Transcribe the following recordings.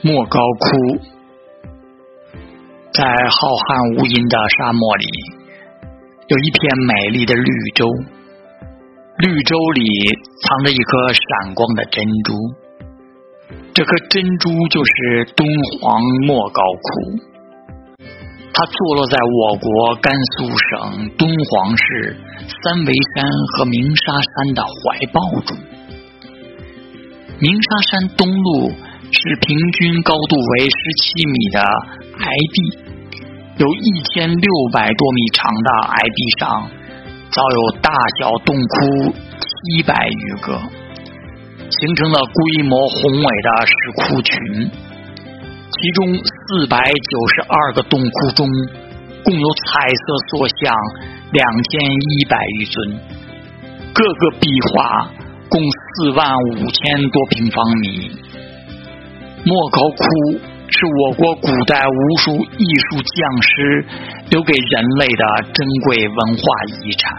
莫高窟，在浩瀚无垠的沙漠里，有一片美丽的绿洲，绿洲里藏着一颗闪光的珍珠，这颗珍珠就是敦煌莫高窟。它坐落在我国甘肃省敦煌市三维山和鸣沙山的怀抱中。鸣沙山东麓是平均高度为十七米的崖壁，有一千六百多米长的崖壁上，早有大小洞窟七百余个，形成了规模宏伟的石窟群。其中四百九十二个洞窟中，共有彩色塑像两千一百余尊，各个壁画共四万五千多平方米。莫高窟是我国古代无数艺术匠师留给人类的珍贵文化遗产。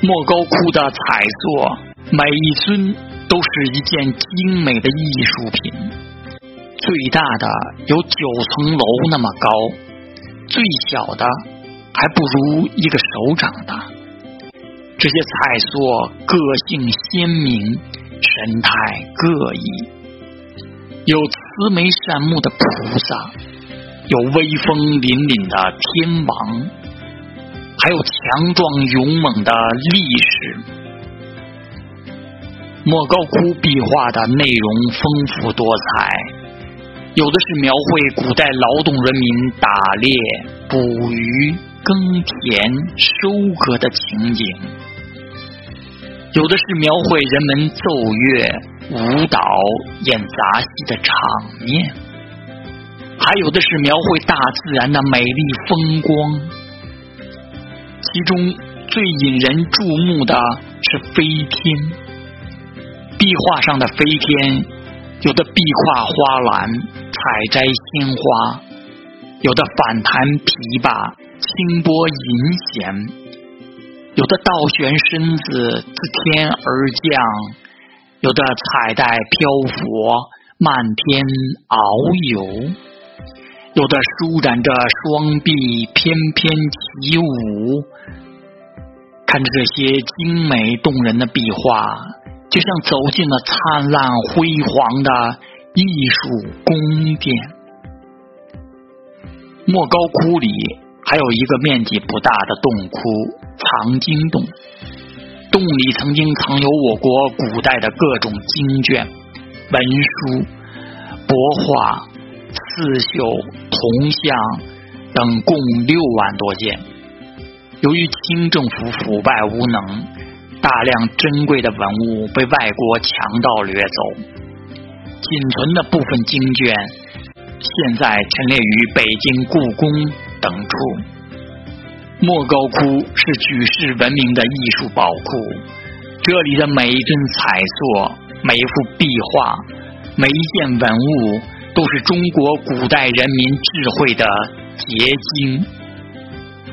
莫高窟的彩塑，每一尊都是一件精美的艺术品。最大的有九层楼那么高，最小的还不如一个手掌大。这些彩塑个性鲜明，神态各异，有慈眉善目的菩萨，有威风凛凛的天王，还有强壮勇猛的历史。莫高窟壁画的内容丰富多彩。有的是描绘古代劳动人民打猎、捕鱼、耕田、收割的情景；有的是描绘人们奏乐、舞蹈、演杂戏的场面；还有的是描绘大自然的美丽风光。其中最引人注目的是飞天，壁画上的飞天，有的壁画花篮。采摘鲜花，有的反弹琵琶，轻拨银弦；有的倒悬身子自天而降，有的彩带漂浮，漫天遨游；有的舒展着双臂，翩翩起舞。看着这些精美动人的壁画，就像走进了灿烂辉煌的。艺术宫殿，莫高窟里还有一个面积不大的洞窟——藏经洞。洞里曾经藏有我国古代的各种经卷、文书、帛画、刺绣、铜像等，共六万多件。由于清政府腐败无能，大量珍贵的文物被外国强盗掠走。仅存的部分经卷，现在陈列于北京故宫等处。莫高窟是举世闻名的艺术宝库，这里的每一尊彩塑、每一幅壁画、每一件文物，都是中国古代人民智慧的结晶。